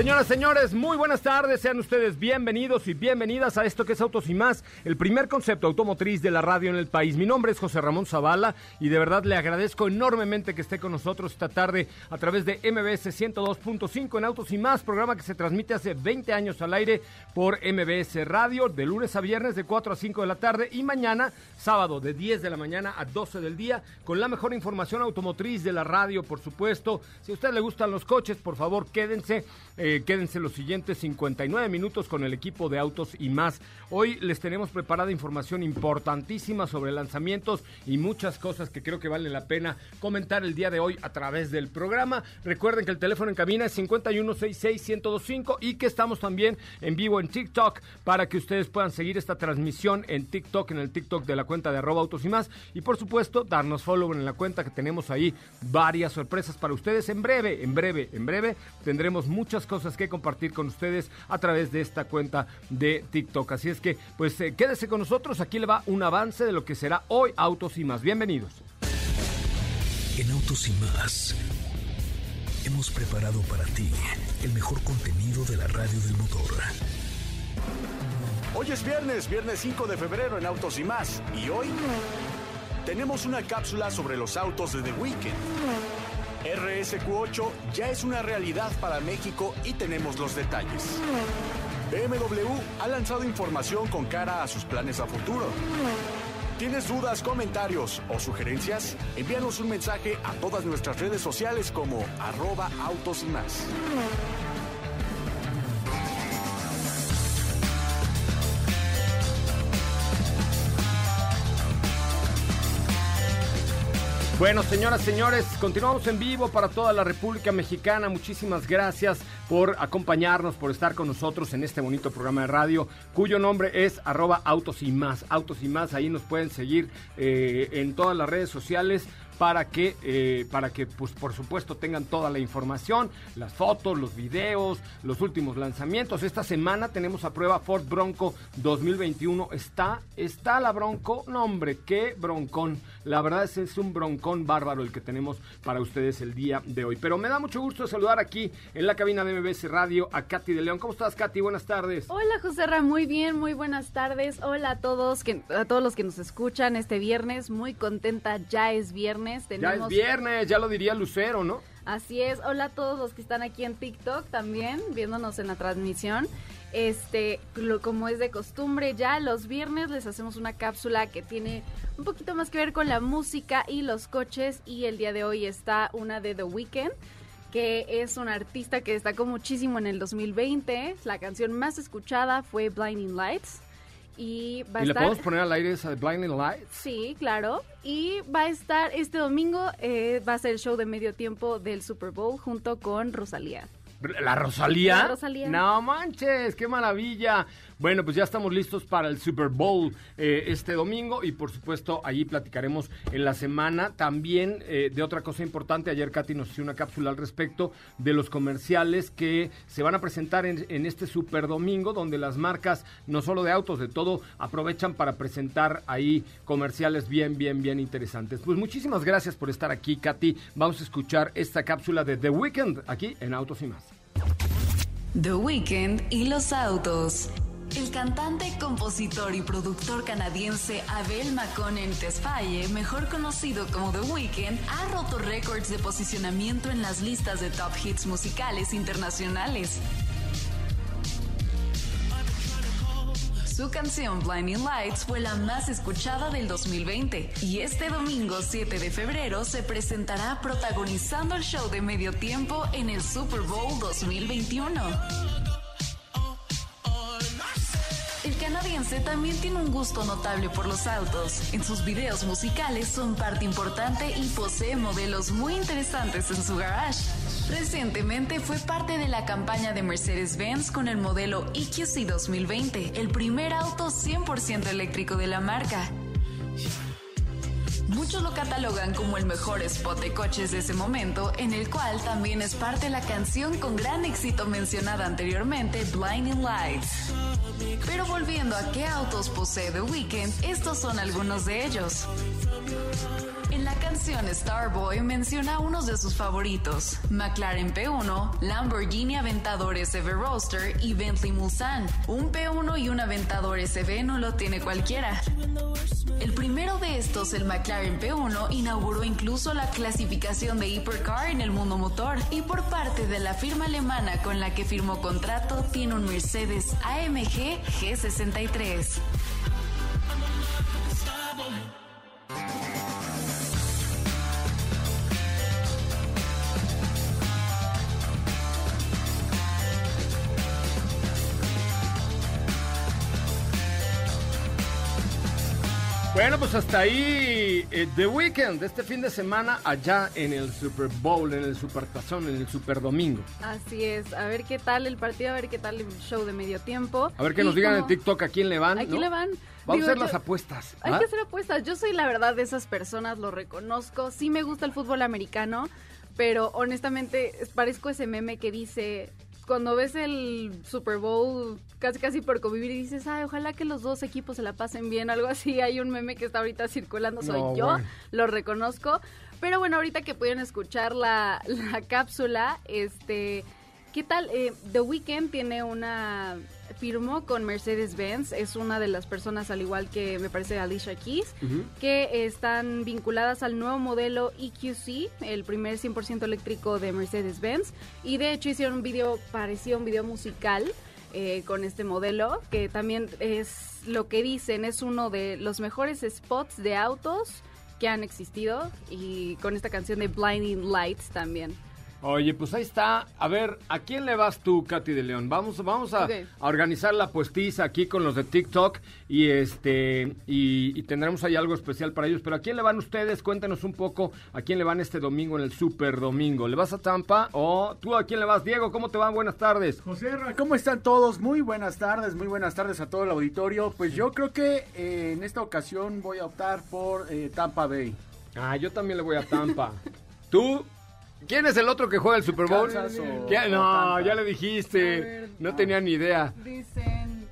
Señoras, señores, muy buenas tardes. Sean ustedes bienvenidos y bienvenidas a esto que es Autos y Más, el primer concepto automotriz de la radio en el país. Mi nombre es José Ramón Zavala y de verdad le agradezco enormemente que esté con nosotros esta tarde a través de MBS 102.5 en Autos y Más, programa que se transmite hace 20 años al aire por MBS Radio, de lunes a viernes de 4 a 5 de la tarde y mañana, sábado, de 10 de la mañana a 12 del día, con la mejor información automotriz de la radio, por supuesto. Si a usted le gustan los coches, por favor, quédense. Eh, quédense los siguientes 59 minutos con el equipo de autos y más. Hoy les tenemos preparada información importantísima sobre lanzamientos y muchas cosas que creo que vale la pena comentar el día de hoy a través del programa. Recuerden que el teléfono en cabina es 5166-1025 y que estamos también en vivo en TikTok para que ustedes puedan seguir esta transmisión en TikTok, en el TikTok de la cuenta de arroba autos y más. Y por supuesto, darnos follow en la cuenta que tenemos ahí varias sorpresas para ustedes en breve, en breve, en breve. Tendremos muchas cosas que compartir con ustedes a través de esta cuenta de TikTok. Así es que, pues eh, quédese con nosotros. Aquí le va un avance de lo que será hoy Autos y más. Bienvenidos. En Autos y más hemos preparado para ti el mejor contenido de la radio del motor. Hoy es viernes, viernes 5 de febrero en Autos y más. Y hoy tenemos una cápsula sobre los autos de The Weeknd. RSQ8 ya es una realidad para México y tenemos los detalles. BMW ha lanzado información con cara a sus planes a futuro. ¿Tienes dudas, comentarios o sugerencias? Envíanos un mensaje a todas nuestras redes sociales como arroba autos y más. Bueno, señoras, señores, continuamos en vivo para toda la República Mexicana. Muchísimas gracias por acompañarnos, por estar con nosotros en este bonito programa de radio, cuyo nombre es arroba autos y más. Autos y más, ahí nos pueden seguir eh, en todas las redes sociales para que, eh, para que pues, por supuesto tengan toda la información, las fotos, los videos, los últimos lanzamientos. Esta semana tenemos a prueba Ford Bronco 2021. Está, está la Bronco, no hombre, qué broncón. La verdad es, es un broncón bárbaro el que tenemos para ustedes el día de hoy. Pero me da mucho gusto saludar aquí en la cabina de MBS Radio a Katy de León. ¿Cómo estás, Katy? Buenas tardes. Hola, José Ra, muy bien, muy buenas tardes. Hola a todos, que, a todos los que nos escuchan este viernes. Muy contenta, ya es viernes. Ya es viernes, ya lo diría Lucero, ¿no? Así es. Hola a todos los que están aquí en TikTok también, viéndonos en la transmisión. Este, como es de costumbre, ya los viernes les hacemos una cápsula que tiene un poquito más que ver con la música y los coches. Y el día de hoy está una de The Weeknd que es un artista que destacó muchísimo en el 2020. La canción más escuchada fue Blinding Lights. Y, va a ¿Y estar... le podemos poner al aire esa de Blinding Lights? Sí, claro. Y va a estar este domingo, eh, va a ser el show de medio tiempo del Super Bowl junto con Rosalía. ¿La Rosalía? La Rosalía. No manches, qué maravilla. Bueno, pues ya estamos listos para el Super Bowl eh, este domingo y por supuesto allí platicaremos en la semana también eh, de otra cosa importante. Ayer Katy nos hizo una cápsula al respecto de los comerciales que se van a presentar en, en este Super Domingo donde las marcas, no solo de autos, de todo, aprovechan para presentar ahí comerciales bien, bien, bien interesantes. Pues muchísimas gracias por estar aquí, Katy. Vamos a escuchar esta cápsula de The Weeknd aquí en Autos y más. The Weeknd y los autos. El cantante, compositor y productor canadiense Abel Maconen Tesfaye, mejor conocido como The Weeknd, ha roto récords de posicionamiento en las listas de top hits musicales internacionales. Su canción Blinding Lights fue la más escuchada del 2020 y este domingo 7 de febrero se presentará protagonizando el show de medio tiempo en el Super Bowl 2021. El canadiense también tiene un gusto notable por los autos. En sus videos musicales son parte importante y posee modelos muy interesantes en su garage. Recientemente fue parte de la campaña de Mercedes-Benz con el modelo EQC 2020, el primer auto 100% eléctrico de la marca. Muchos lo catalogan como el mejor spot de coches de ese momento, en el cual también es parte la canción con gran éxito mencionada anteriormente, Blinding Lights. Pero volviendo a qué autos posee The estos son algunos de ellos. En la canción Starboy menciona unos de sus favoritos, McLaren P1, Lamborghini Aventador SB Roadster y Bentley Mulsanne. Un P1 y un Aventador SB no lo tiene cualquiera. El primero de estos, el McLaren P1, inauguró incluso la clasificación de Hypercar en el mundo motor y por parte de la firma alemana con la que firmó contrato tiene un Mercedes AMG G63. Bueno, pues hasta ahí eh, The Weeknd, este fin de semana allá en el Super Bowl, en el Super Tazón, en el Super Domingo. Así es, a ver qué tal el partido, a ver qué tal el show de medio tiempo. A ver que Y nos digan en TikTok a quién le van. ¿A quién ¿no? le van? Vamos Digo, a hacer yo- las apuestas. Hay ¿ah? que hacer apuestas. Yo soy la verdad de esas personas, lo reconozco. Sí me gusta el fútbol americano, pero honestamente es- parezco ese meme que dice, cuando ves el Super Bowl casi casi por convivir y dices, ay, ojalá que los dos equipos se la pasen bien, algo así. Hay un meme que está ahorita circulando, soy No, yo, bueno. lo reconozco. Pero bueno, ahorita que pudieron escuchar la, la cápsula, este... ¿Qué tal? Eh, The Weeknd tiene una... Firmó con Mercedes-Benz, es una de las personas, al igual que me parece Alicia Keys, que están vinculadas al nuevo modelo EQC, el primer 100% eléctrico de Mercedes-Benz. Y de hecho hicieron un video, parecía un video musical eh, con este modelo, que también es lo que dicen, es uno de los mejores spots de autos que han existido y con esta canción de Blinding Lights también. Oye, pues ahí está. A ver, ¿a quién le vas tú, Katy de León? Vamos, vamos a, organizar la puestiza aquí con los de TikTok y este y, y tendremos ahí algo especial para ellos. Pero ¿a quién le van ustedes? Cuéntenos un poco a quién le van este domingo en el Super Domingo. ¿Le vas a Tampa o tú a quién le vas? Diego, ¿cómo te van? Buenas tardes. José ¿cómo están todos? Muy buenas tardes, muy buenas tardes a todo el auditorio. Pues yo creo que eh, en esta ocasión voy a optar por eh, Tampa Bay. Ah, yo también le voy a Tampa. ¿Tú? ¿Quién es el otro que juega el Super Bowl? No, ya le dijiste. ver, No tenía ni idea. Dicen...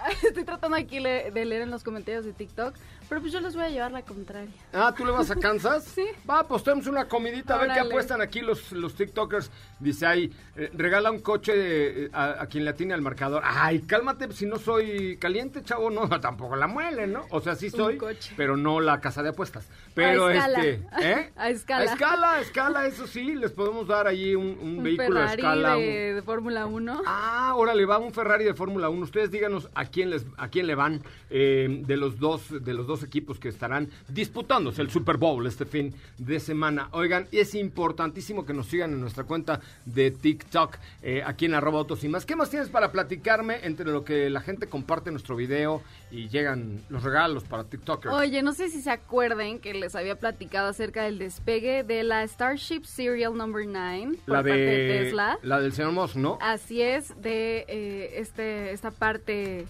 Estoy tratando aquí le- de leer en los comentarios de TikTok, pero pues yo les voy a llevar la contraria. Ah, ¿tú le vas a Kansas? Sí. Va, tenemos una comidita, a ver qué apuestan aquí los, los TikTokers. Dice ahí, eh, regala un coche eh, a, a quien le atine al marcador. Ay, cálmate, si no soy caliente, chavo, no, tampoco la muele, ¿no? O sea, sí Un soy, pero no la casa de apuestas. Pero A escala. este, ¿eh? A escala. A escala, a escala, eso sí, les podemos dar ahí un, un Un vehículo a escala. un- de, de Fórmula 1. Ah, órale, va un Ferrari de Fórmula 1. Ustedes díganos a quién les a quién le van eh, de los dos de los dos equipos que estarán disputándose el Super Bowl este fin de semana. Oigan, es importantísimo que nos sigan en nuestra cuenta de TikTok eh, aquí en arroba autos y más. ¿Qué más tienes para platicarme entre lo que la gente comparte nuestro video y llegan los regalos para TikTokers? Oye, no sé si se acuerden que les había platicado acerca del despegue de la Starship Serial Number 9 por la parte de, Tesla. la del señor Musk, ¿no? Así es, de eh, este, esta parte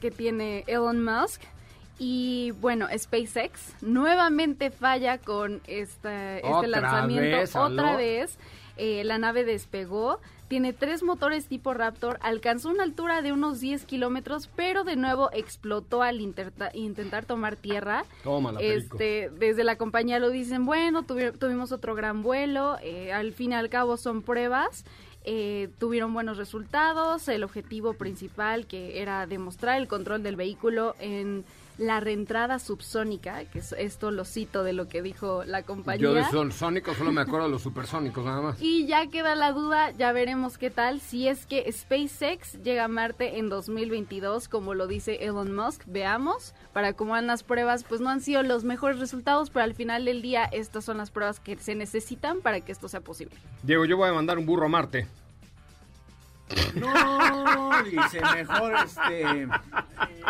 que tiene Elon Musk. Y bueno, SpaceX nuevamente falla con esta, este lanzamiento. vez, Otra vez, eh, la nave despegó. Tiene tres motores tipo Raptor, alcanzó una altura de unos 10 kilómetros, pero de nuevo explotó al intentar tomar tierra. Tómala. Este, desde la compañía lo dicen, bueno, tuvi- tuvimos otro gran vuelo, eh, al fin y al cabo son pruebas, eh, tuvieron buenos resultados, el objetivo principal que era demostrar el control del vehículo en la reentrada subsónica, que es esto lo cito de lo que dijo la compañía. Yo de son sónicos solo me acuerdo de los supersónicos nada más. Y ya queda la duda, ya veremos qué tal, si es que SpaceX llega a Marte en 2022, como lo dice Elon Musk, veamos, para cómo van las pruebas, pues no han sido los mejores resultados, pero al final del día estas son las pruebas que se necesitan para que esto sea posible. Diego, yo voy a mandar un burro a Marte. No, dice mejor este.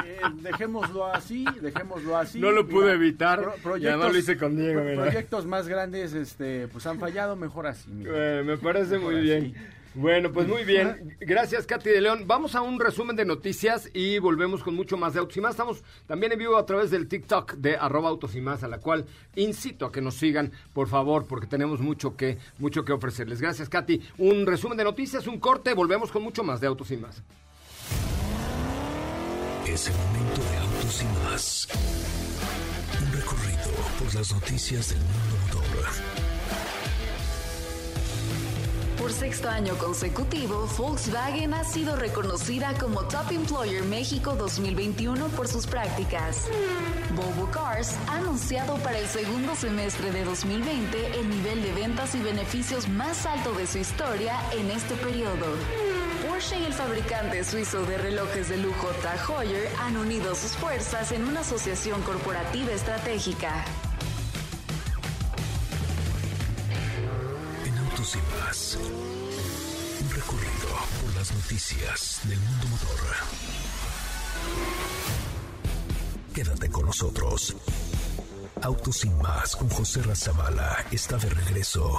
Eh, dejémoslo así, dejémoslo así. No lo pude evitar, pro- proyectos, además lo hice con Diego, pro- mira. proyectos más grandes, este, pues han fallado, mejor así. Eh, me parece muy bien. Bueno, pues muy bien. Gracias, Katy de León. Vamos a un resumen de noticias y volvemos con mucho más de Autos y Más. Estamos también en vivo a través del TikTok de arroba Autos y Más, a la cual incito a que nos sigan, por favor, porque tenemos mucho que, mucho que ofrecerles. Gracias, Katy. Un resumen de noticias, un corte, volvemos con mucho más de Autos y Más. Es el momento de Autos y Más. Un recorrido por las noticias del mundo motor. Por sexto año consecutivo, Volkswagen ha sido reconocida como Top Employer México 2021 por sus prácticas. Volvo Cars ha anunciado para el segundo semestre de 2020 el nivel de ventas y beneficios más alto de su historia en este periodo. Porsche y el fabricante suizo de relojes de lujo Tag Heuer han unido sus fuerzas en una asociación corporativa estratégica. En Autos y Más. Un recorrido por las noticias del mundo motor. Quédate con nosotros. Autos y Más con José Razabala está de regreso.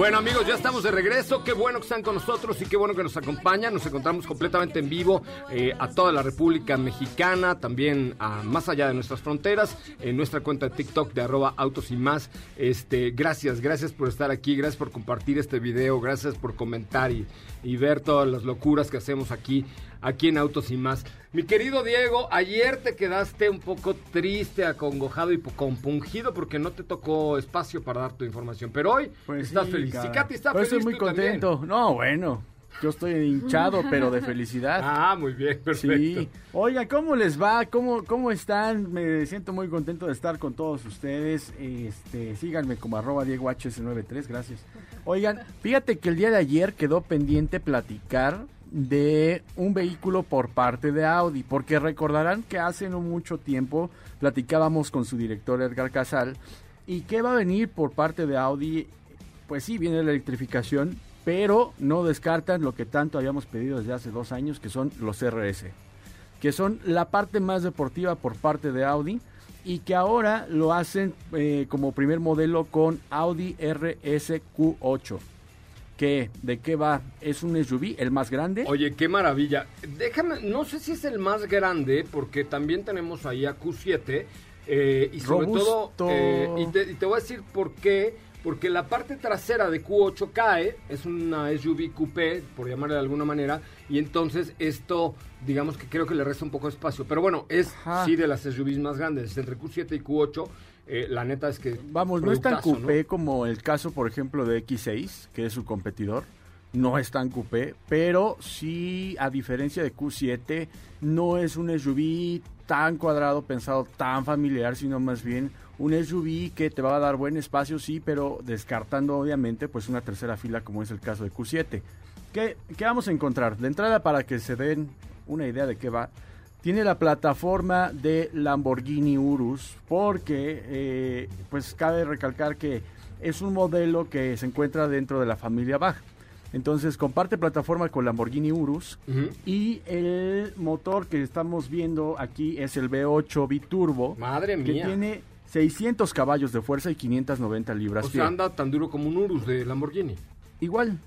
Bueno amigos, ya estamos de regreso. Qué bueno que están con nosotros y qué bueno que nos acompañan. Nos encontramos completamente en vivo eh, a toda la República Mexicana, también a más allá de nuestras fronteras, en nuestra cuenta de TikTok de arroba autos y más. Este, gracias, gracias por estar aquí, gracias por compartir este video, gracias por comentar y, y ver todas las locuras que hacemos aquí, aquí en Autos y más. Mi querido Diego, ayer te quedaste un poco triste, acongojado y compungido porque no te tocó espacio para dar tu información. Pero hoy Pues estás sí, feliz. Y Katy está Pero feliz. estoy muy tú también. contento. No, bueno, yo estoy hinchado, pero de felicidad. Ah, muy bien, perfecto. Sí. Oiga, ¿cómo les va? ¿Cómo, ¿Cómo están? Me siento muy contento de estar con todos ustedes. Este, síganme como arroba Diego HS93, gracias. Oigan, fíjate que el día de ayer quedó pendiente platicar de un vehículo por parte de Audi, porque recordarán que hace no mucho tiempo platicábamos con su director Edgar Casal y que va a venir por parte de Audi, pues sí, viene la electrificación, pero no descartan lo que tanto habíamos pedido desde hace dos años, que son los RS que son la parte más deportiva por parte de Audi y que ahora lo hacen eh, como primer modelo con Audi RSQ8. ¿Qué? ¿De qué va? ¿Es un SUV, el más grande? Oye, qué maravilla. Déjame, no sé si es el más grande, porque también tenemos ahí a Q7. eh, y sobre Robusto. todo, eh, y, te, y te voy a decir por qué. Porque la parte trasera de Q8 cae, es una SUV coupé, por llamarle de alguna manera, y entonces esto, digamos que creo que le resta un poco de espacio. Pero bueno, es Ajá. sí de las SUVs más grandes, entre Q7 y Q8. Eh, la neta es que. Vamos, no es tan coupé como el caso, por ejemplo, de X6, que es su competidor. No es tan coupé, pero sí, a diferencia de Q7, no es un SUV tan cuadrado, pensado tan familiar, sino más bien un SUV que te va a dar buen espacio, sí, pero descartando obviamente pues una tercera fila como es el caso de Q7. ¿Qué, qué vamos a encontrar? De entrada, para que se den una idea de qué va, tiene la plataforma de Lamborghini Urus porque eh, pues cabe recalcar que es un modelo que se encuentra dentro de la familia Bach. Entonces comparte plataforma con Lamborghini Urus y el motor que estamos viendo aquí es el V8 Biturbo Madre que mía. tiene 600 caballos de fuerza y 590 libras O sea, anda tan duro como un Urus de Lamborghini. Igual,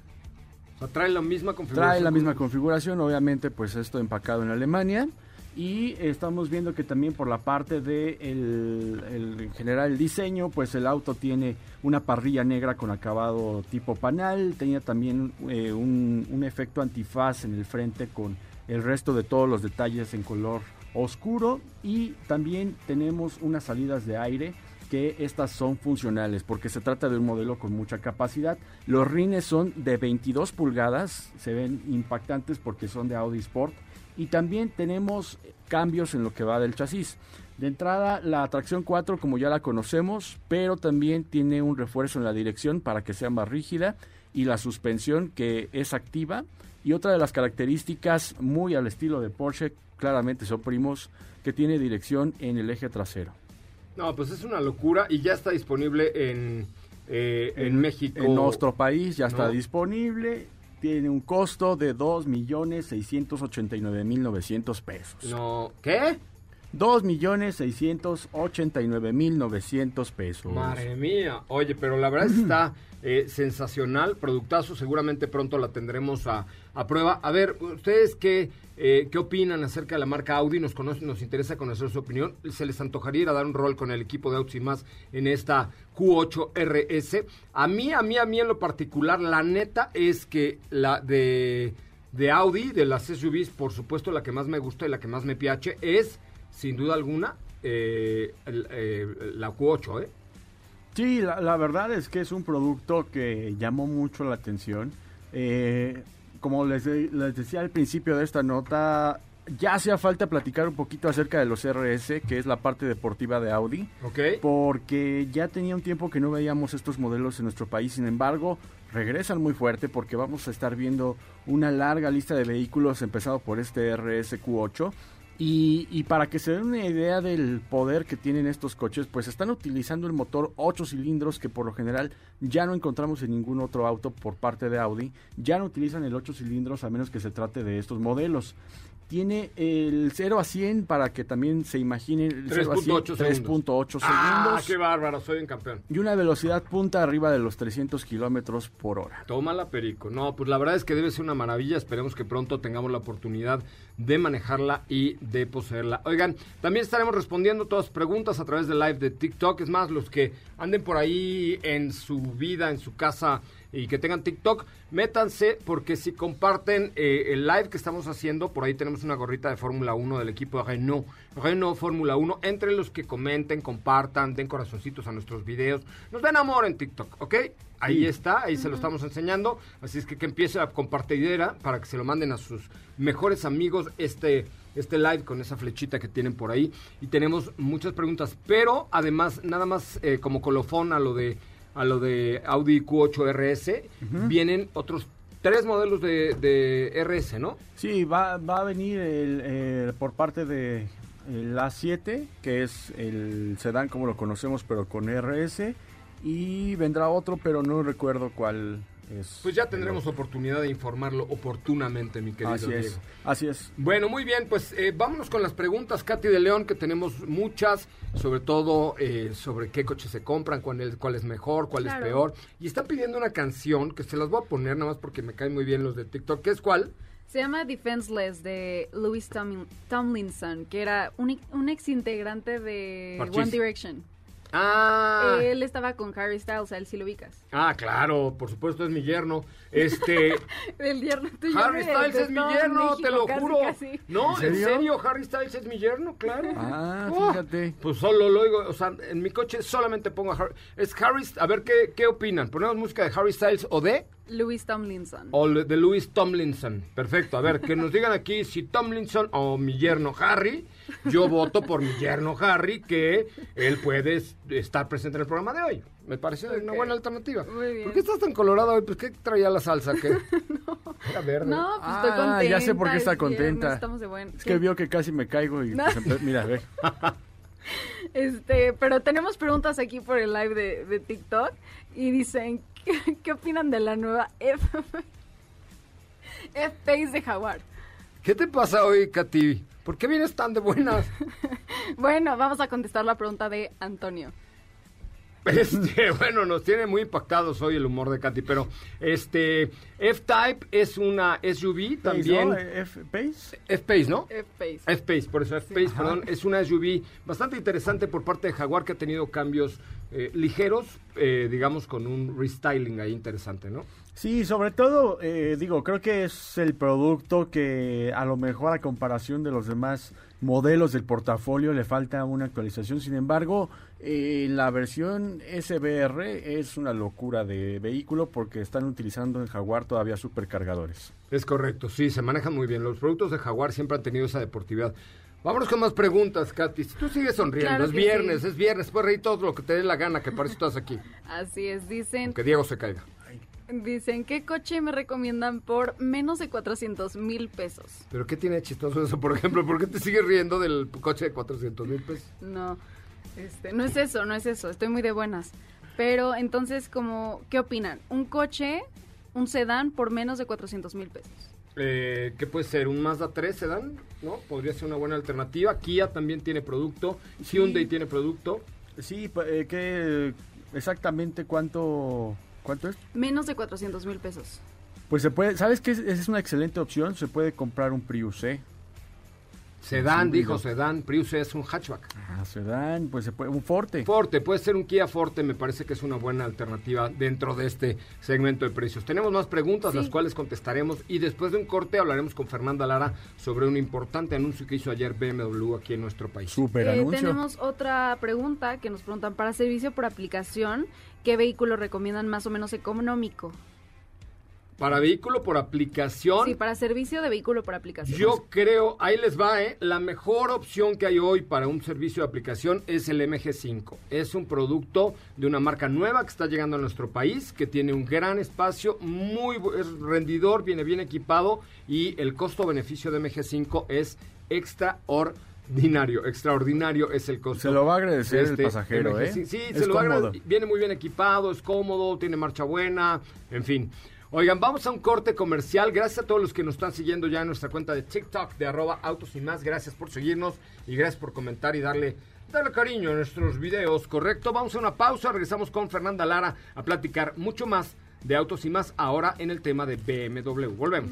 O sea, trae la misma configuración. Trae la misma configuración, obviamente, pues esto empacado en Alemania. Y estamos viendo que también por la parte de el, el- en general el diseño, pues el auto tiene una parrilla negra con acabado tipo panal, tenía también eh, un, un efecto antifaz en el frente con el resto de todos los detalles en color oscuro y también tenemos unas salidas de aire que estas son funcionales porque se trata de un modelo con mucha capacidad. Los rines son de 22 pulgadas, se ven impactantes porque son de Audi Sport y también tenemos cambios en lo que va del chasis. De entrada, la tracción 4 como ya la conocemos, pero también tiene un refuerzo en la dirección para que sea más rígida y la suspensión que es activa. Y otra de las características muy al estilo de Porsche, claramente son primos, que tiene dirección en el eje trasero. No, pues es una locura y ya está disponible en, eh, en, México. En nuestro país ya está No. disponible. Tiene un costo de 2.689.900 pesos. No, ¿qué? 2.689.900 pesos. Madre mía. Oye, pero la verdad está eh, sensacional, productazo. Seguramente pronto la tendremos a, a prueba. A ver, ¿ustedes qué, eh, qué opinan acerca de la marca Audi? Nos, conocen, nos interesa conocer su opinión. ¿Se les antojaría ir a dar un rol con el equipo de y más en esta Q8 RS? A mí, a mí, a mí en lo particular, la neta es que la de, de Audi, de las SUVs, por supuesto, la que más me gusta y la que más me piache es, sin duda alguna, eh, el- eh, la Q8, ¿eh? Sí, la, la verdad es que es un producto que llamó mucho la atención. Eh, como les, de- les decía al principio de esta nota, ya hacía falta platicar un poquito acerca de los RS, que es la parte deportiva de Audi. ¿Ok? porque ya tenía un tiempo que no veíamos estos modelos en nuestro país. Sin embargo, regresan muy fuerte porque vamos a estar viendo una larga lista de vehículos, empezado por este RSQ8. Y, y para que se den una idea del poder que tienen estos coches, pues están utilizando el motor 8 cilindros que por lo general ya no encontramos en ningún otro auto por parte de Audi. Ya no utilizan el 8 cilindros a menos que se trate de estos modelos. Tiene el 0 a 100 para que también se imaginen el 0 a 100, 3.8 segundos. 3.8 segundos. Ah, qué bárbaro, soy un campeón. Y una velocidad punta arriba de los 300 kilómetros por hora. Tómala, Perico. No, pues la verdad es que debe ser una maravilla. Esperemos que pronto tengamos la oportunidad de manejarla y de poseerla. Oigan, también estaremos respondiendo todas sus preguntas a través del live de TikTok. Es más, los que anden por ahí en su vida, en su casa y que tengan TikTok, métanse porque si comparten eh, el live que estamos haciendo, por ahí tenemos una gorrita de Fórmula 1 del equipo de Renault, Renault Fórmula 1, entre los que comenten, compartan, den corazoncitos a nuestros videos, nos den amor en TikTok, ¿ok? Ahí está, ahí se lo estamos enseñando, así es que que empiece la compartidera para que se lo manden a sus mejores amigos este este live con esa flechita que tienen por ahí. Y tenemos muchas preguntas, pero además nada más eh, como colofón a lo de a lo de Audi Q8 RS vienen otros tres modelos de, de RS, ¿no? Sí, va, va a venir el, eh, por parte de el A7, que es el sedán como lo conocemos, pero con RS. Y vendrá otro, pero no recuerdo cuál es. Pues ya tendremos oportunidad de informarlo oportunamente, mi querido Así Diego. es, así es. Bueno, muy bien, pues eh, vámonos con las preguntas, Katy de León, que tenemos muchas, sobre todo eh, sobre qué coches se compran, cuál es, cuál es mejor, cuál Claro. es peor. Y están pidiendo una canción que se las voy a poner nada más porque me caen muy bien los de TikTok. ¿Qué es cuál? Se llama Defenseless de Louis Tomlin- Tomlinson, que era un, un ex integrante de Parchís. One Direction. Ah, Él estaba con Harry Styles, a él sí lo ubicas. ah, claro, por supuesto es mi yerno. Este, El yerno tuyo Harry Styles es mi yerno, México, te lo casi, juro. casi. No, ¿En ¿en serio? Harry Styles es mi yerno, claro. Ah, Oh, fíjate. Pues solo lo oigo, o sea, en mi coche solamente pongo a Harry. Es Harry, a ver qué, qué opinan. ¿Ponemos música de Harry Styles o de? Louis Tomlinson. O de Louis Tomlinson. Perfecto. A ver, que nos digan aquí si Tomlinson o mi yerno Harry. Yo voto por mi yerno Harry, que él puede es- estar presente en el programa de hoy. Me parece una buena alternativa. Muy bien. ¿Por qué estás tan colorada hoy? Pues, ¿qué traía la salsa? ¿Qué? Era verde. No, pues Ah, estoy contenta. ya sé por qué está viernes, contenta. Estamos de buen. Es que vio que casi me caigo y No. pues, mira, ve. Este, pero tenemos preguntas aquí por el live de, de TikTok y dicen, ¿qué, qué opinan de la nueva F F-Pace de Jaguar? ¿Qué te pasa hoy, Katy? ¿Por qué vienes tan de buenas? Bueno, vamos a contestar la pregunta de Antonio. Este, bueno, nos tiene muy impactados hoy el humor de Katy, pero este F-Type es una SUV también. ¿no? F-Pace. F-Pace, ¿no? F-Pace. F-Pace, por eso F-Pace, perdón, es una SUV bastante interesante por parte de Jaguar que ha tenido cambios eh, ligeros, eh, digamos con un restyling ahí interesante, ¿no? Sí, sobre todo, eh, digo, creo que es el producto que a lo mejor a comparación de los demás modelos del portafolio le falta una actualización. Sin embargo, eh, la versión SBR es una locura de vehículo porque están utilizando en Jaguar todavía supercargadores. Es correcto, sí, se manejan muy bien. Los productos de Jaguar siempre han tenido esa deportividad. Vámonos con más preguntas, Katy. Si tú sigues sonriendo, Claro es viernes, sí. es viernes, puedes reír todo lo que te dé la gana, que para eso estás aquí. Así es, dicen, Que Diego se caiga. Dicen, ¿qué coche me recomiendan por menos de 400 mil pesos? Pero ¿qué tiene de chistoso eso, por ejemplo? ¿Por qué te sigues riendo del coche de 400 mil pesos? No, este, no es eso, no es eso, estoy muy de buenas. Pero entonces, como, ¿qué opinan? ¿Un coche, un sedán por menos de 400 mil pesos? Eh, ¿Qué puede ser? ¿Un Mazda 3 sedán? ¿No? Podría ser una buena alternativa. Kia también tiene producto. Hyundai tiene producto. Sí, eh, ¿qué exactamente cuánto, cuánto es? Menos de 400 mil pesos. Pues se puede, ¿sabes qué? Es- Esa es una excelente opción, se puede comprar un Prius, ¿eh? Sedán, dijo sedán. Prius es un hatchback. Ah, sedán, pues se puede, un Forte. Forte, puede ser un Kia Forte, me parece que es una buena alternativa dentro de este segmento de precios. Tenemos más preguntas, Sí. las cuales contestaremos y después de un corte hablaremos con Fernanda Lara sobre un importante anuncio que hizo ayer BMW aquí en nuestro país. Super Eh, anuncio. tenemos otra pregunta que nos preguntan, para servicio por aplicación, ¿qué vehículo recomiendan más o menos económico? Para vehículo por aplicación, Sí, para servicio de vehículo por aplicación. yo creo, ahí les va, ¿eh? La mejor opción que hay hoy para un servicio de aplicación es el MG5. Es un producto de una marca nueva que está llegando a nuestro país, que tiene un gran espacio, muy es rendidor, viene bien equipado y el costo-beneficio de MG5 es extraordinario. Extraordinario es el costo. Se lo va a agradecer de el este pasajero, ¿eh? MG5. Sí, Es se lo va a agradecer. Viene muy bien equipado, es cómodo, tiene marcha buena, en fin. Oigan, vamos a un corte comercial. Gracias a todos los que nos están siguiendo ya en nuestra cuenta de TikTok de arroba autos y más. Gracias por seguirnos y gracias por comentar y darle, darle cariño a nuestros videos, ¿correcto? Vamos a una pausa, regresamos con Fernanda Lara a platicar mucho más de autos y más ahora en el tema de BMW. Volvemos.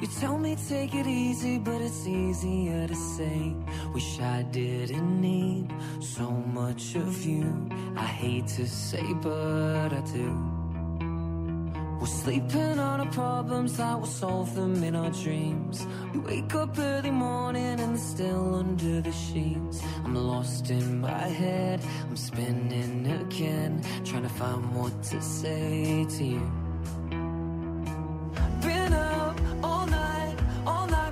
you tell me take it easy, but it's easier to say. Wish I didn't need so much of you. I hate to say, but I do. We're sleeping on our problems, I will solve them in our dreams. We wake up early morning and still under the sheets. I'm lost in my head, I'm spinning again, trying to find what to say to you.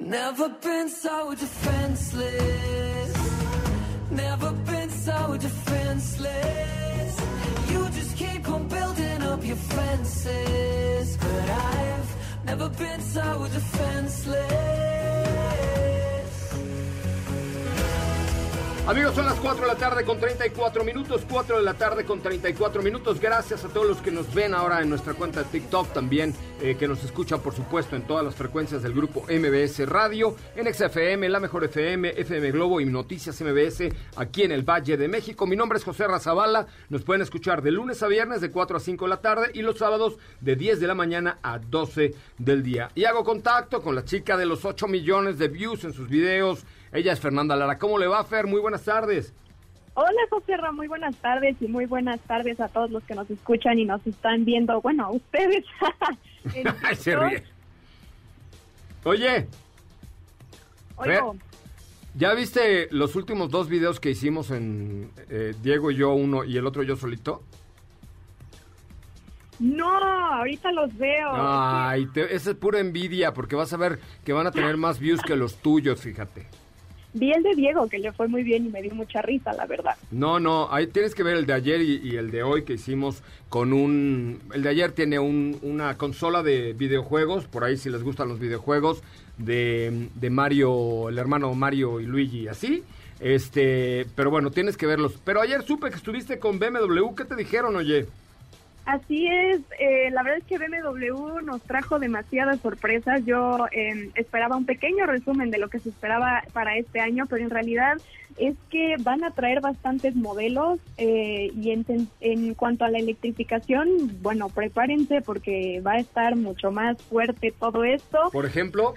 Never been so defenseless. Never been so defenseless. You just keep on building up your fences. But I've never been so defenseless. Amigos, son las 4 de la tarde con 34 minutos, 4 de la tarde con 34 minutos. Gracias a todos los que nos ven ahora en nuestra cuenta de TikTok también, eh, que nos escuchan por supuesto en todas las frecuencias del grupo MBS Radio, en XFM, La Mejor FM, FM Globo y Noticias MBS aquí en el Valle de México. Mi nombre es José Razabala, nos pueden escuchar de lunes a viernes de 4 a 5 de la tarde y los sábados de 10 de la mañana a 12 del día. Y hago contacto con la chica de los 8 millones de views en sus videos. Ella es Fernanda Lara. ¿Cómo le va, Fer? Muy buenas tardes. Hola, José Ra, muy buenas tardes y muy buenas tardes a todos los que nos escuchan y nos están viendo. Bueno, a ustedes. se ríe. Oye, Oigo, ¿ya viste los últimos dos videos que hicimos en eh, Diego y yo uno y el otro yo solito? no, ahorita los veo. Ay, te- esa es pura envidia porque vas a ver que van a tener más views que los tuyos, fíjate. Vi el de Diego, que le fue muy bien y me dio mucha risa, la verdad. No, no, ahí tienes que ver el de ayer y, el de hoy que hicimos con un... El de ayer tiene un- una consola de videojuegos, por ahí si les gustan los videojuegos, de, de Mario, el hermano Mario y Luigi, así. Este, pero bueno, tienes que verlos. Pero ayer supe que estuviste con BMW, ¿qué te dijeron, oye? Así es, eh, la verdad es que BMW nos trajo demasiadas sorpresas. Yo eh, esperaba un pequeño resumen de lo que se esperaba para este año, pero en realidad es que van a traer bastantes modelos eh, y en, en cuanto a la electrificación, bueno, prepárense porque va a estar mucho más fuerte todo esto. Por ejemplo,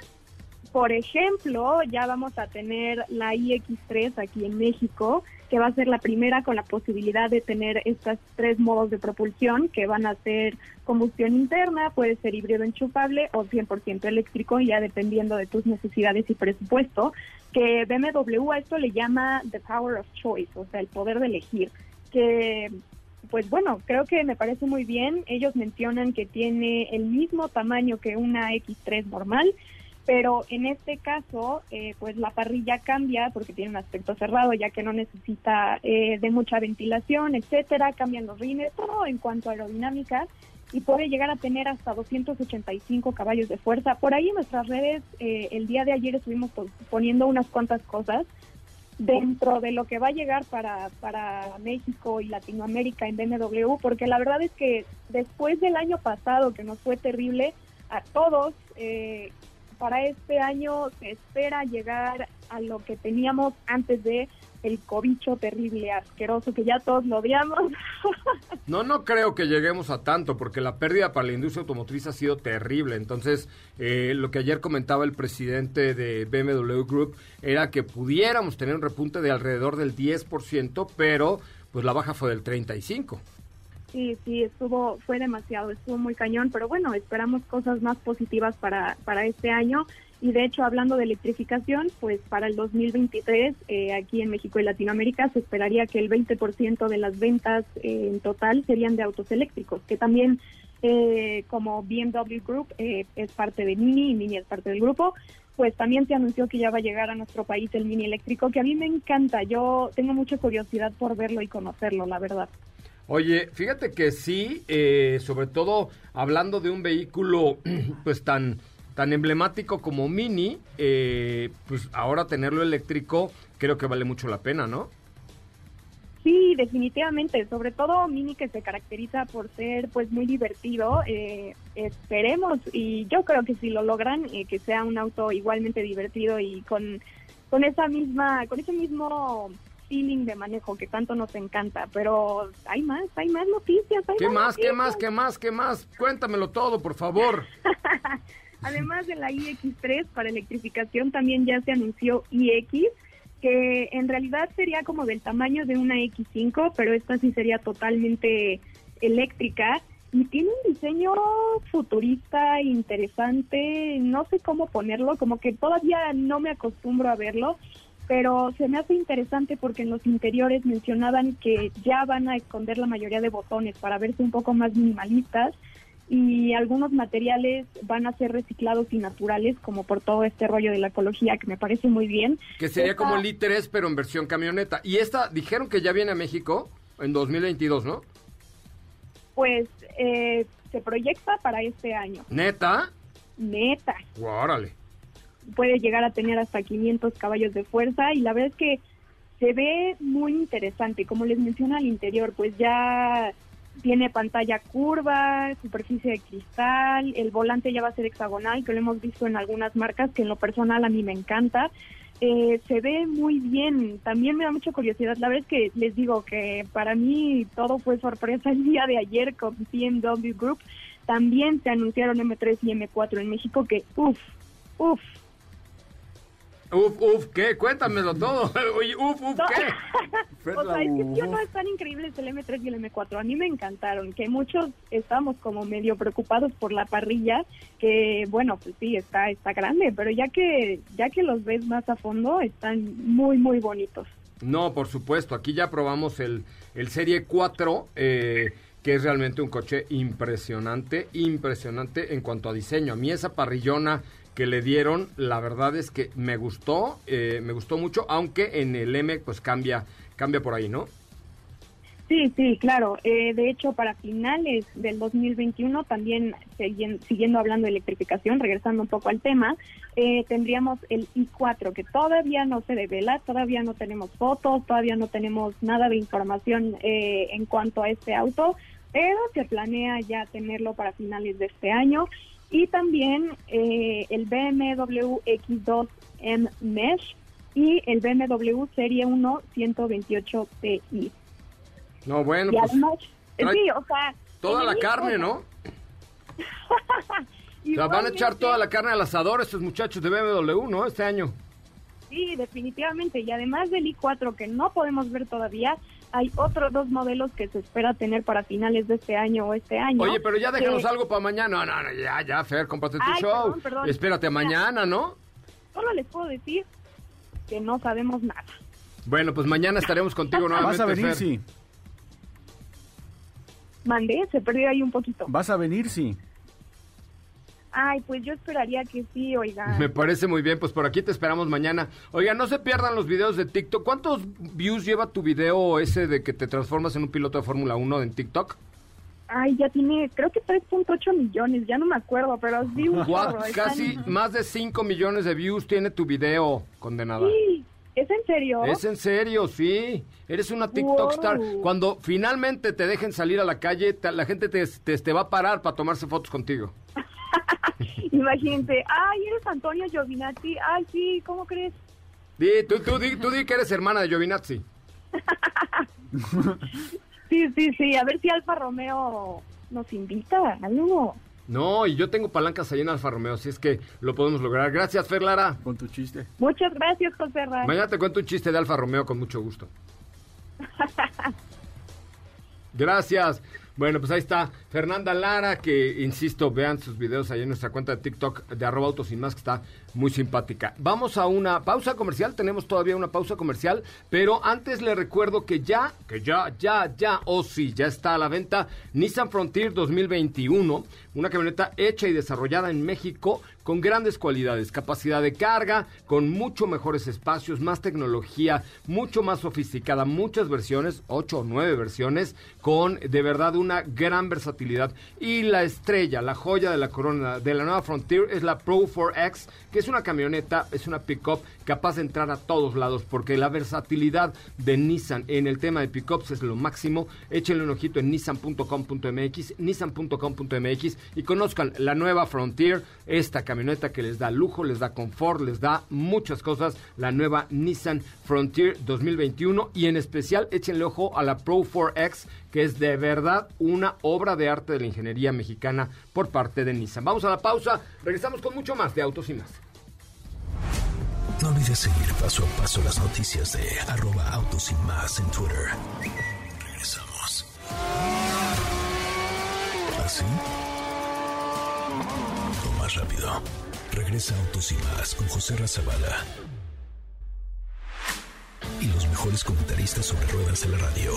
Por ejemplo, ya vamos a tener la iX3 aquí en México, que va a ser la primera con la posibilidad de tener estos tres modos de propulsión, que van a ser combustión interna, puede ser híbrido enchufable o 100% eléctrico, ya dependiendo de tus necesidades y presupuesto, que BMW a esto le llama the power of choice, o sea, el poder de elegir, que pues bueno, creo que me parece muy bien. Ellos mencionan que tiene el mismo tamaño que una X3 normal, pero en este caso, eh, pues la parrilla cambia porque tiene un aspecto cerrado, ya que no necesita eh, de mucha ventilación, etcétera. Cambian los rines, todo en cuanto a aerodinámica y puede llegar a tener hasta 285 caballos de fuerza. Por ahí en nuestras redes, eh, el día de ayer estuvimos pon- poniendo unas cuantas cosas dentro de lo que va a llegar para, para México y Latinoamérica en BMW, porque la verdad es que después del año pasado, que nos fue terrible a todos, eh, para este año se espera llegar a lo que teníamos antes de el cobicho terrible, asqueroso, que ya todos lo odiamos. No, no creo que lleguemos a tanto, porque la pérdida para la industria automotriz ha sido terrible. Entonces, eh, lo que ayer comentaba el presidente de BMW Group era que pudiéramos tener un repunte de alrededor del 10%, pero pues la baja fue del 35%. Sí, sí, estuvo, fue demasiado, estuvo muy cañón, pero bueno, esperamos cosas más positivas para, para este año. Y de hecho, hablando de electrificación, pues para el 2023, eh, aquí en México y Latinoamérica, se esperaría que el 20% de las ventas eh, en total serían de autos eléctricos, que también eh, como BMW Group eh, es parte de Mini y Mini es parte del grupo, pues también se anunció que ya va a llegar a nuestro país el Mini eléctrico, que a mí me encanta, yo tengo mucha curiosidad por verlo y conocerlo, la verdad. Oye, fíjate que sí, eh, sobre todo hablando de un vehículo pues tan tan emblemático como Mini, eh, pues ahora tenerlo eléctrico creo que vale mucho la pena, ¿no? Sí, definitivamente, sobre todo Mini que se caracteriza por ser pues muy divertido, eh, esperemos y yo creo que si lo logran, eh, que sea un auto igualmente divertido y con, con esa misma, con ese mismo feeling de manejo que tanto nos encanta, pero hay más, hay más noticias. Hay ¿Qué más, qué más, qué más, qué más? Cuéntamelo todo, por favor. Además de la iX3 para electrificación, también ya se anunció iX, que en realidad sería como del tamaño de una X5, pero esta sí sería totalmente eléctrica y tiene un diseño futurista interesante, no sé cómo ponerlo, como que todavía no me acostumbro a verlo, pero se me hace interesante porque en los interiores mencionaban que ya van a esconder la mayoría de botones para verse un poco más minimalistas y algunos materiales van a ser reciclados y naturales, como por todo este rollo de la ecología, que me parece muy bien. Que sería Esta- como el i3, pero en versión camioneta. Y esta, dijeron que ya viene a México en 2022, ¿no? Pues eh, se proyecta para este año. ¿Neta? Neta. Órale. Puede llegar a tener hasta 500 caballos de fuerza y la verdad es que se ve muy interesante. Como les menciono al interior, pues ya tiene pantalla curva, superficie de cristal, el volante ya va a ser hexagonal, que lo hemos visto en algunas marcas, que en lo personal a mí me encanta. Eh, se ve muy bien, también me da mucha curiosidad. La verdad es que les digo que para mí todo fue sorpresa el día de ayer con BMW Group. También se anunciaron M3 y M4 en México que, uff, uff, Uf, uf, ¿qué? Cuéntamelo todo. Oye, uf, uf, No. ¿qué? O sea, es que sí o no están increíbles el M3 y el M4. A mí me encantaron, que muchos estamos como medio preocupados por la parrilla, que bueno, pues sí, está, está grande, pero ya que, ya que los ves más a fondo, están muy, muy bonitos. No, por supuesto. Aquí ya probamos el, el Serie 4, eh, que es realmente un coche impresionante, impresionante en cuanto a diseño. A mí esa parrillona que le dieron, la verdad es que me gustó, eh, me gustó mucho, aunque en el M pues cambia, cambia por ahí, ¿no? Sí, sí, claro. Eh, de hecho, para finales del 2021, también siguiendo hablando de electrificación, regresando un poco al tema, eh, tendríamos el i4, que todavía no se devela, todavía no tenemos fotos, todavía no tenemos nada de información eh, en cuanto a este auto, pero se planea ya tenerlo para finales de este año. Y también eh, el BMW X2M Mesh y el BMW Serie 1 128 Ti. No, bueno, Y pues además, sí, o sea... toda la carne, ¿no? O sea, van a echar toda la carne al asador estos muchachos de BMW, ¿no? Este año. Sí, definitivamente. Y además del i4 que no podemos ver todavía, hay otros dos modelos que se espera tener para finales de este año o este año. Oye, pero ya déjanos que algo para mañana. No, no, no, ya, ya, Fer, cómprate tu Ay, show. perdón, perdón. Espérate mañana, ¿no? Solo les puedo decir que no sabemos nada. Bueno, pues mañana estaremos contigo nuevamente, Vas a venir, Fer. sí. Mandé, se perdió ahí un poquito. Vas a venir, sí. Ay, pues yo esperaría que sí, oiga. Me parece muy bien, pues por aquí te esperamos mañana. Oiga, no se pierdan los videos de TikTok. ¿Cuántos views lleva tu video ese de que te transformas en un piloto de Fórmula 1 en TikTok? Ay, ya tiene, creo que 3.8 millones, ya no me acuerdo, pero sí un chorro, Casi más de 5 millones de views tiene tu video, condenada. Sí, ¿es en serio? Es en serio, sí. Eres una TikTok Wow. star. Cuando finalmente te dejen salir a la calle, te- la gente te, te- te va a parar para tomarse fotos contigo. Imagínate, ay, eres Antonio Giovinazzi, ay, sí, ¿cómo crees? Di, tú, tú di, tú di que eres hermana de Giovinazzi. Sí, sí, sí, a ver si Alfa Romeo nos invita a algo. No, y yo tengo palancas ahí en Alfa Romeo, así es que lo podemos lograr. Gracias, Fer Lara. Con tu chiste. Muchas gracias, José Ra. Mañana te cuento un chiste de Alfa Romeo con mucho gusto. Gracias. Bueno, pues ahí está Fernanda Lara, que insisto, vean sus videos ahí en nuestra cuenta de TikTok de arroba autos sin más, que está muy simpática. Vamos a una pausa comercial, tenemos todavía una pausa comercial, pero antes le recuerdo que ya, que ya, ya, ya, o sí, ya está a la venta Nissan Frontier 2021, una camioneta hecha y desarrollada en México con grandes cualidades, capacidad de carga, con mucho mejores espacios, más tecnología, mucho más sofisticada, muchas versiones, ocho o nueve versiones, con de verdad una gran versatilidad. Y la estrella, la joya de la corona de la nueva Frontier es la Pro 4X, que es una camioneta, es una pickup capaz de entrar a todos lados, porque la versatilidad de Nissan en el tema de pickups es lo máximo. Échenle un ojito en nissan.com.mx, nissan.com.mx y conozcan la nueva Frontier, esta camioneta que les da lujo, les da confort, les da muchas cosas, la nueva Nissan Frontier 2021 y en especial échenle ojo a la Pro 4X, que es de verdad una obra de arte de la ingeniería mexicana por parte de Nissan. Vamos a la pausa, regresamos con mucho más de Autos y más. No olvides seguir paso a paso las noticias de arroba autos y más en Twitter. Regresamos. ¿Así? O más rápido. Regresa Autos y más con José Razabala. Y los mejores comentaristas sobre ruedas de la radio.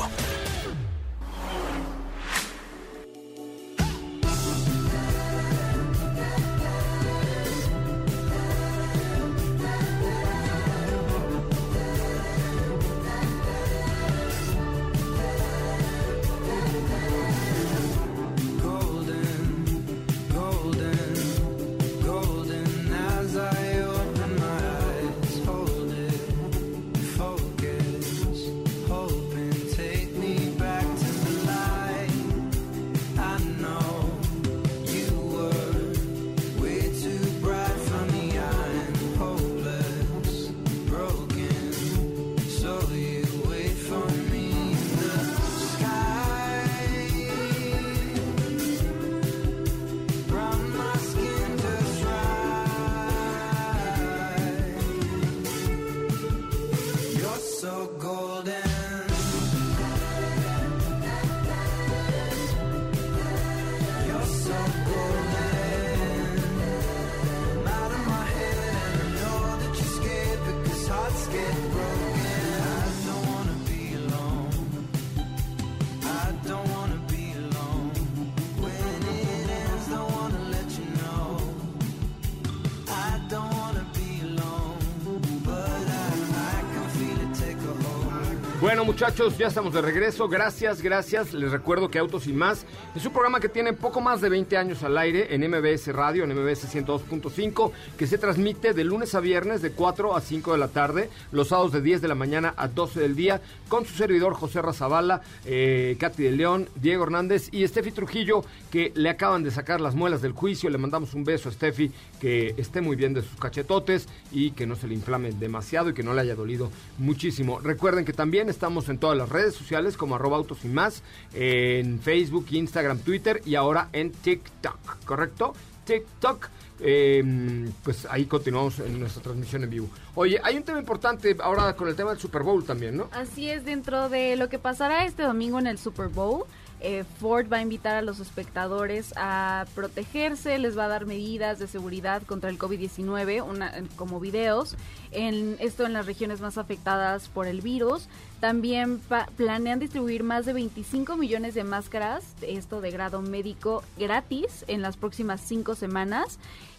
Muchachos, ya estamos de regreso. Gracias, gracias. Les recuerdo que Autos y Más es un programa que tiene poco más de 20 años al aire en MBS Radio, en MBS 102.5, que se transmite de lunes a viernes de 4 a 5 de la tarde, los sábados de 10 de la mañana a 12 del día, con su servidor José Razabala, eh, Katy de León, Diego Hernández y Steffi Trujillo, que le acaban de sacar las muelas del juicio. Le mandamos un beso a Steffi, que esté muy bien de sus cachetotes y que no se le inflame demasiado y que no le haya dolido muchísimo. Recuerden que también estamos en todas las redes sociales como arroba autos y más, en Facebook, Instagram, Twitter y ahora en TikTok, ¿correcto? TikTok. eh, pues ahí continuamos en nuestra transmisión en vivo. Oye, hay un tema importante ahora con el tema del Super Bowl también, ¿no? Así es, dentro de lo que pasará este domingo en el Super Bowl, eh, Ford va a invitar a los espectadores a protegerse, les va a dar medidas de seguridad contra el COVID-19, una- como videos, en, esto en las regiones más afectadas por el virus. También planean distribuir más de 25 millones de máscaras, esto de grado médico, gratis en las próximas cinco semanas.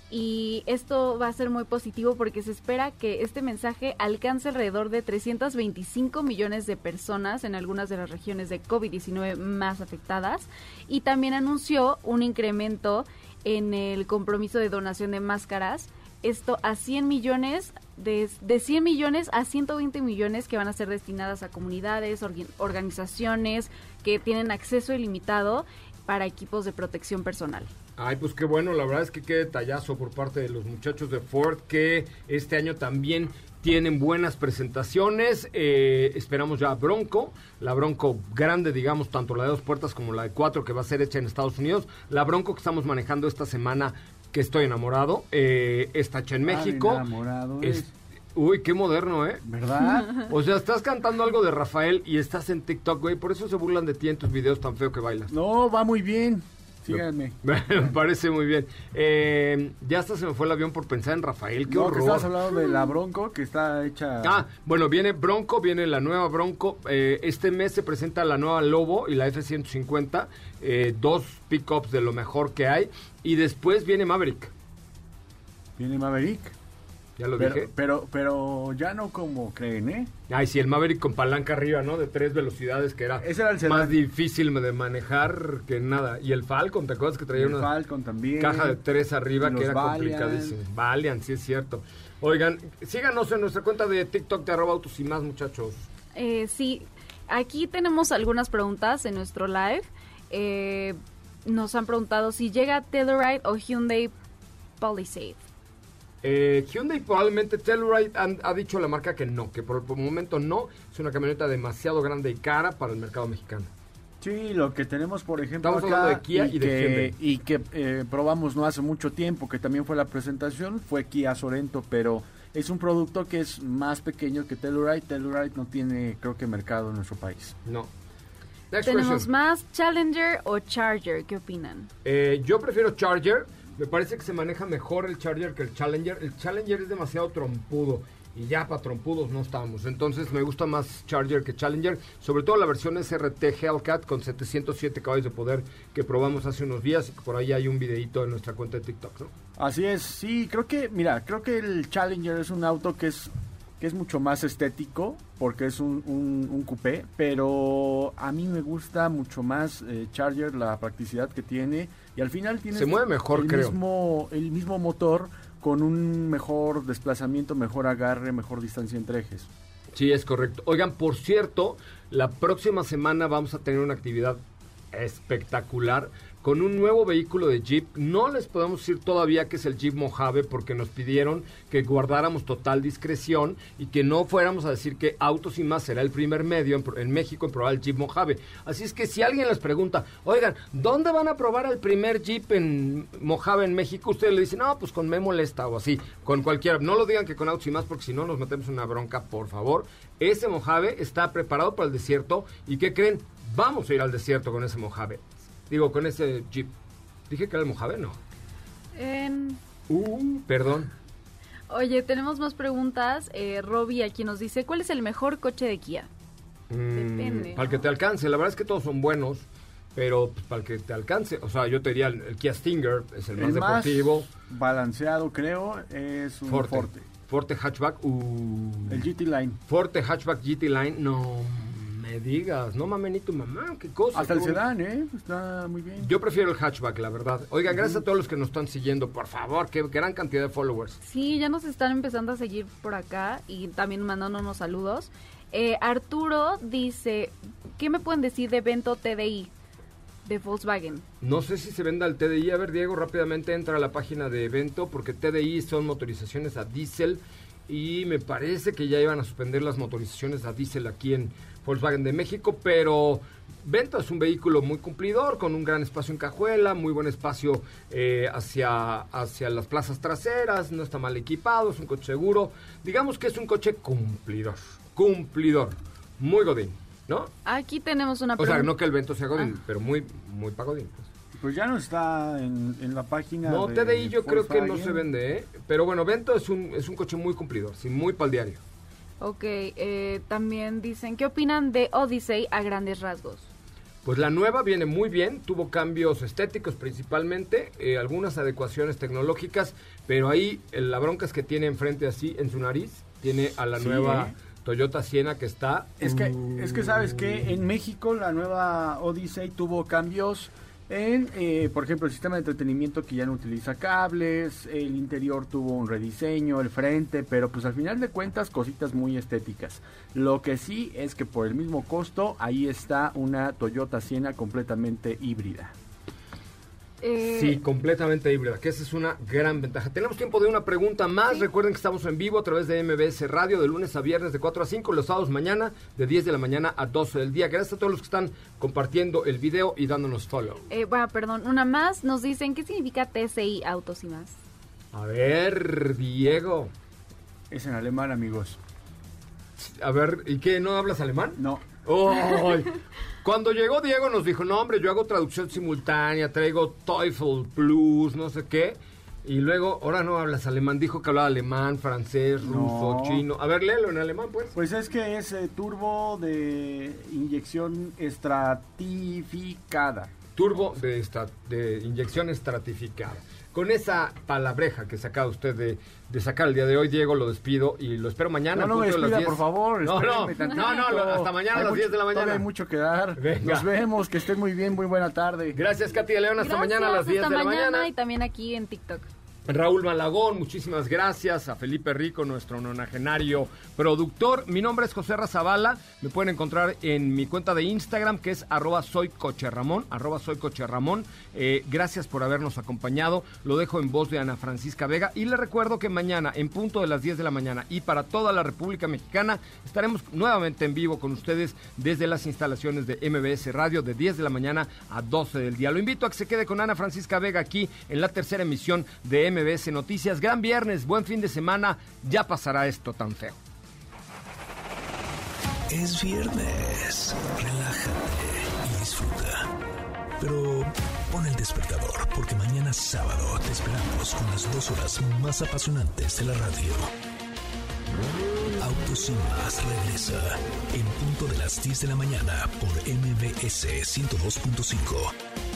Y esto va a ser muy positivo porque se espera que este mensaje alcance alrededor de 325 millones de personas en algunas de las regiones de COVID-19 más afectadas. Y también anunció un incremento en el compromiso de donación de máscaras. Esto a 100 millones, de, de 100 millones a 120 millones que van a ser destinadas a comunidades, organizaciones que tienen acceso ilimitado para equipos de protección personal. Ay, pues qué bueno, la verdad es que qué detallazo por parte de los muchachos de Ford que este año también tienen buenas presentaciones. Eh, esperamos ya Bronco, la Bronco grande, digamos, tanto la de dos puertas como la de cuatro que va a ser hecha en Estados Unidos. La Bronco que estamos manejando esta semana, que estoy enamorado, eh, está hecha en Ah, México. enamorado Es- es. Uy, qué moderno, ¿eh? ¿Verdad? O sea, estás cantando algo de Rafael y estás en TikTok, güey. Por eso se burlan de ti en tus videos tan feo que bailas. No, va muy bien. Síganme. Me parece muy bien. Eh, ya hasta se me fue el avión por pensar en Rafael. Qué No, que horror. estabas hablando de la Bronco que está hecha. Ah, bueno, viene Bronco, viene la nueva Bronco. Eh, este mes se presenta la nueva Lobo y la F-150. eh, dos pickups de lo mejor que hay. Y después viene Maverick. Viene Maverick. Ya lo Pero, dije. pero, pero ya no como creen, ¿eh? Ay, sí, el Maverick con palanca arriba, ¿no? De tres velocidades, que era, Ese era el más difícil de manejar que nada. Y el Falcon, ¿te acuerdas que traía El una Falcon también. caja de tres arriba que era Valiant. complicadísimo? Valiant, sí es cierto. Oigan, síganos en nuestra cuenta de TikTok de arroba autos y más, muchachos. Eh, sí, aquí tenemos algunas preguntas en nuestro live. Eh, nos han preguntado si llega Telluride o Hyundai Palisade. Eh, Hyundai probablemente Telluride han- ha dicho la marca que no, que por el momento no. Es una camioneta demasiado grande y cara para el mercado mexicano. Sí, lo que tenemos, por ejemplo, Estamos acá hablando de Kia y de que, Hyundai. y que eh, probamos no hace mucho tiempo, que también fue la presentación, fue Kia Sorento, pero es un producto que es más pequeño que Telluride. Telluride no tiene, creo que, mercado en nuestro país. No. Next Tenemos question. más Challenger o Charger. ¿Qué opinan? Eh, yo prefiero Charger. Me parece que se maneja mejor el Charger que el Challenger. El Challenger es demasiado trompudo. Y ya para trompudos no estamos. Entonces me gusta más Charger que Challenger. Sobre todo la versión SRT Hellcat con 707 caballos de poder que probamos hace unos días. Y que por ahí hay un videito en nuestra cuenta de TikTok, ¿no? Así es, sí, creo que, mira, creo que el Challenger es un auto que es, que es mucho más estético, porque es un, un, un coupé, pero a mí me gusta mucho más eh, Charger, la practicidad que tiene, y al final tiene Se mueve mejor, el, creo. Mismo, el mismo motor con un mejor desplazamiento, mejor agarre, mejor distancia entre ejes. Sí, es correcto. Oigan, por cierto, la próxima semana vamos a tener una actividad espectacular con un nuevo vehículo de Jeep. No les podemos decir todavía que es el Jeep Mojave porque nos pidieron que guardáramos total discreción y que no fuéramos a decir que Autos y Más será el primer medio en, México en probar el Jeep Mojave. Así es que si alguien les pregunta, oigan, ¿dónde van a probar el primer Jeep en Mojave en México? Ustedes le dicen, no, pues con Me Molesta o así, con cualquiera. No lo digan que con Autos y Más porque si no nos metemos una bronca, por favor. Ese Mojave está preparado para el desierto y ¿qué creen? Vamos a ir al desierto con ese Mojave. Digo, con ese Jeep. Dije que era el Mojave, no. En- Uh, perdón. Oye, tenemos más preguntas. Eh, Robbie aquí nos dice, ¿cuál es el mejor coche de Kia? Depende, Mm, Para el que te alcance, la verdad es que todos son buenos, pero pues, para el que te alcance, o sea, yo te diría el, el Kia Stinger, es el más El más deportivo. balanceado, creo, es un Forte. Forte. Forte hatchback. uh, El GT Line. Forte hatchback GT Line, no me digas, no mames ni tu mamá, qué cosa. Hasta el sedán, ¿eh? Está muy bien. Yo prefiero el hatchback, la verdad. Oigan, gracias a todos los que nos están siguiendo, por favor, qué gran cantidad de followers. Sí, ya nos están empezando a seguir por acá y también mandando unos saludos. Eh, Arturo dice, ¿qué me pueden decir de Vento TDI de Volkswagen? No sé si se venda el TDI. A ver, Diego, rápidamente entra a la página de evento porque TDI son motorizaciones a diésel y me parece que ya iban a suspender las motorizaciones a diésel aquí en Volkswagen de México, pero Vento es un vehículo muy cumplidor, con un gran espacio en cajuela, muy buen espacio eh, hacia, hacia las plazas traseras, no está mal equipado, es un coche seguro. Digamos que es un coche cumplidor, cumplidor, muy godín, ¿no? Aquí tenemos una O sea, no que el Vento sea godín, Ah. pero muy, muy para godín. pues. Pues ya no está en, en la página. No, de TDI yo creo que no se vende, ¿eh? Pero bueno, Vento es un, es un coche muy cumplidor, sí, muy para el diario. Ok, eh, también dicen, ¿qué opinan de Odyssey a grandes rasgos? Pues la nueva viene muy bien, tuvo cambios estéticos principalmente, eh, algunas adecuaciones tecnológicas, pero ahí eh, la bronca es que tiene enfrente así, en su nariz, tiene a la Sí, nueva ¿eh? Toyota Siena que está... Es que, es que sabes que en México la nueva Odyssey tuvo cambios en, eh, por ejemplo, el sistema de entretenimiento que ya no utiliza cables, el interior tuvo un rediseño, el frente, pero pues al final de cuentas cositas muy estéticas. Lo que sí es que por el mismo costo ahí está una Toyota Siena completamente híbrida. Eh, Sí, completamente híbrida, que esa es una gran ventaja. Tenemos tiempo de una pregunta más. Recuerden que estamos en vivo a través de MBS Radio de lunes a viernes de 4 a 5, los sábados mañana de 10 de la mañana a 12 del día. Gracias a todos los que están compartiendo el video y dándonos follow. eh, bueno, perdón, una más. Nos dicen, ¿qué significa TCI Autos y más? A ver, Diego. Es en alemán, amigos. A ver, ¿y qué? ¿No hablas alemán? No. ¡Ay! Cuando llegó Diego nos dijo, no hombre, yo hago traducción simultánea, traigo TOEFL Plus, no sé qué. Y luego, ahora no hablas alemán, dijo que hablaba alemán, francés, ruso, No. chino. A ver, léelo en alemán, pues. Pues es que es eh, turbo de inyección estratificada. Turbo de, esta, de inyección estratificada. Con esa palabreja que sacaba usted de, de sacar el día de hoy, Diego, lo despido y lo espero mañana. No, no me las despida, 10. por favor. No, no, no, no, hasta mañana a las mucho- 10 de la mañana. hay mucho que dar. Venga. Nos vemos, que estén muy bien, muy buena tarde. Gracias, Katy León. Hasta Gracias, mañana a las 10 hasta de la mañana mañana. y también aquí en TikTok. Raúl Malagón, muchísimas gracias. A Felipe Rico, nuestro nonagenario productor. Mi nombre es José Razabala. Me pueden encontrar en mi cuenta de Instagram, que es arroba soy coche Ramón, arroba soy coche Ramón. Eh, gracias por habernos acompañado. Lo dejo en voz de Ana Francisca Vega. Y le recuerdo que mañana, en punto de las 10 de la mañana, y para toda la República Mexicana, estaremos nuevamente en vivo con ustedes desde las instalaciones de MBS Radio de 10 de la mañana a 12 del día. Lo invito a que se quede con Ana Francisca Vega aquí en la tercera emisión de MBS Noticias. Gran viernes, buen fin de semana. Ya pasará esto tan feo. Es viernes. Relájate y disfruta. Pero pon el despertador porque mañana sábado te esperamos con las dos horas más apasionantes de la radio. Autos y más regresa en punto de las 10 de la mañana por MBS 102.5.